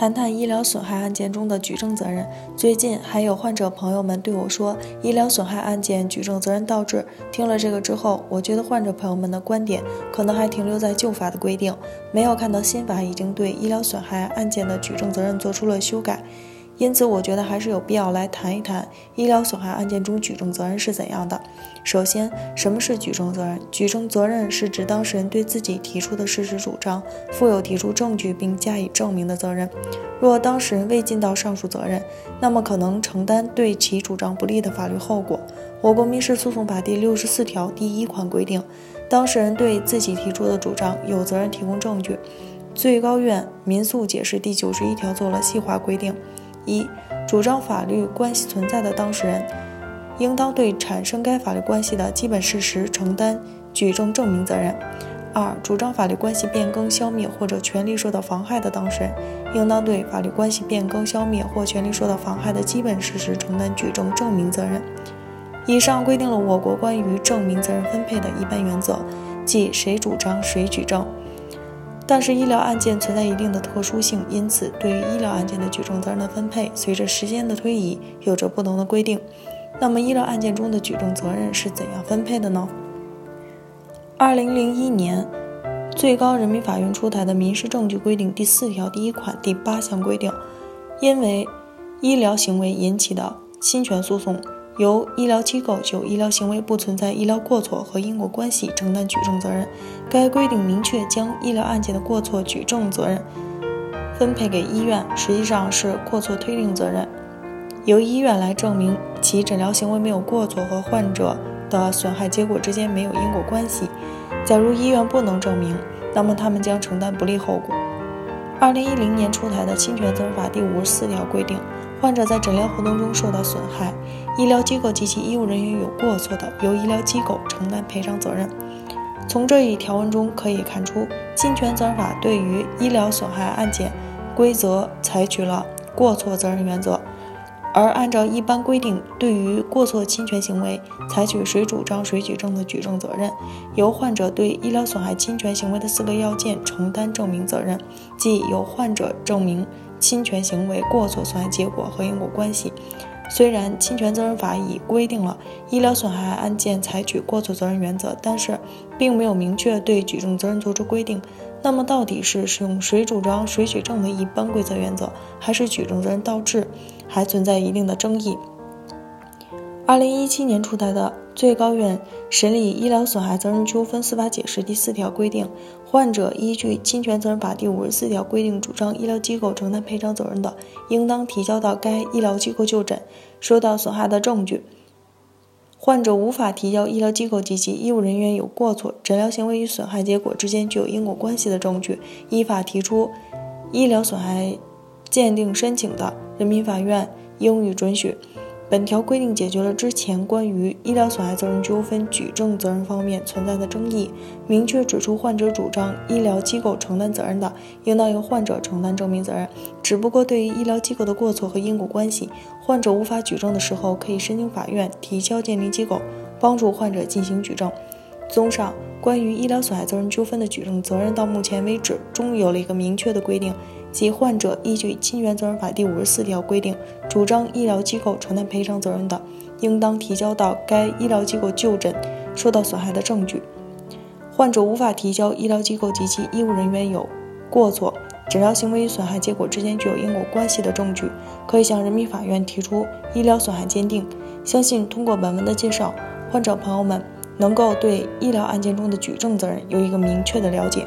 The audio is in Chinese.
谈谈医疗损害案件中的举证责任。最近还有患者朋友们对我说，医疗损害案件举证责任倒置。听了这个之后，我觉得患者朋友们的观点可能还停留在旧法的规定，没有看到新法已经对医疗损害案件的举证责任做出了修改。因此，我觉得还是有必要来谈一谈医疗损害案件中举证责任是怎样的。首先，什么是举证责任？举证责任是指当事人对自己提出的事实主张负有提出证据并加以证明的责任。若当事人未尽到上述责任，那么可能承担对其主张不利的法律后果。我国民事诉讼法第六十四条第一款规定，当事人对自己提出的主张有责任提供证据。最高院民诉解释第九十一条做了细化规定。一、主张法律关系存在的当事人，应当对产生该法律关系的基本事实承担举证证明责任；二、主张法律关系变更、消灭或者权利受到妨害的当事人，应当对法律关系变更、消灭或权利受到妨害的基本事实承担举证证明责任。以上规定了我国关于证明责任分配的一般原则，即谁主张谁举证。但是医疗案件存在一定的特殊性，因此对于医疗案件的举证责任的分配，随着时间的推移，有着不同的规定。那么医疗案件中的举证责任是怎样分配的呢？二零零一年，最高人民法院出台的《民事证据规定》第四条第一款第八项规定，因为医疗行为引起的侵权诉讼。由医疗机构就医疗行为不存在医疗过错和因果关系承担举证责任。该规定明确将医疗案件的过错举证责任分配给医院，实际上是过错推定责任，由医院来证明其诊疗行为没有过错和患者的损害结果之间没有因果关系。假如医院不能证明，那么他们将承担不利后果。二零一零年出台的侵权责任法第五十四条规定。患者在诊疗活动中受到损害，医疗机构及其医务人员有过错的，由医疗机构承担赔偿责任。从这一条文中可以看出，侵权责任法对于医疗损害案件规则采取了过错责任原则，而按照一般规定，对于过错侵权行为，采取谁主张谁举证的举证责任，由患者对医疗损害侵权行为的四个要件承担证明责任，即由患者证明。侵权行为过错损害结果和因果关系。虽然侵权责任法已规定了医疗损害案件采取过错责任原则，但是并没有明确对举证责任作出规定。那么，到底是使用谁主张谁举证的一般规则原则，还是举证责任倒置，还存在一定的争议。二零一七年出台的最高院审理医疗损害责任纠纷司法解释第四条规定，患者依据侵权责任法第五十四条规定主张医疗机构承担赔偿责任的，应当提交到该医疗机构就诊，受到损害的证据。患者无法提交医疗机构及其医务人员有过错、诊疗行为与损害结果之间具有因果关系的证据，依法提出医疗损害鉴定申请的，人民法院应予准许。本条规定解决了之前关于医疗损害责任纠纷举证责任方面存在的争议，明确指出患者主张医疗机构承担责任的，应当由患者承担证明责任。只不过对于医疗机构的过错和因果关系，患者无法举证的时候，可以申请法院提交鉴定机构帮助患者进行举证。综上，关于医疗损害责任纠纷的举证责任，到目前为止终于有了一个明确的规定。即患者依据侵权责任法第五十四条规定，主张医疗机构承担赔偿责任的，应当提交到该医疗机构就诊受到损害的证据。患者无法提交医疗机构及其医务人员有过错、诊疗行为与损害结果之间具有因果关系的证据，可以向人民法院提出医疗损害鉴定。相信通过本文的介绍，患者朋友们能够对医疗案件中的举证责任有一个明确的了解。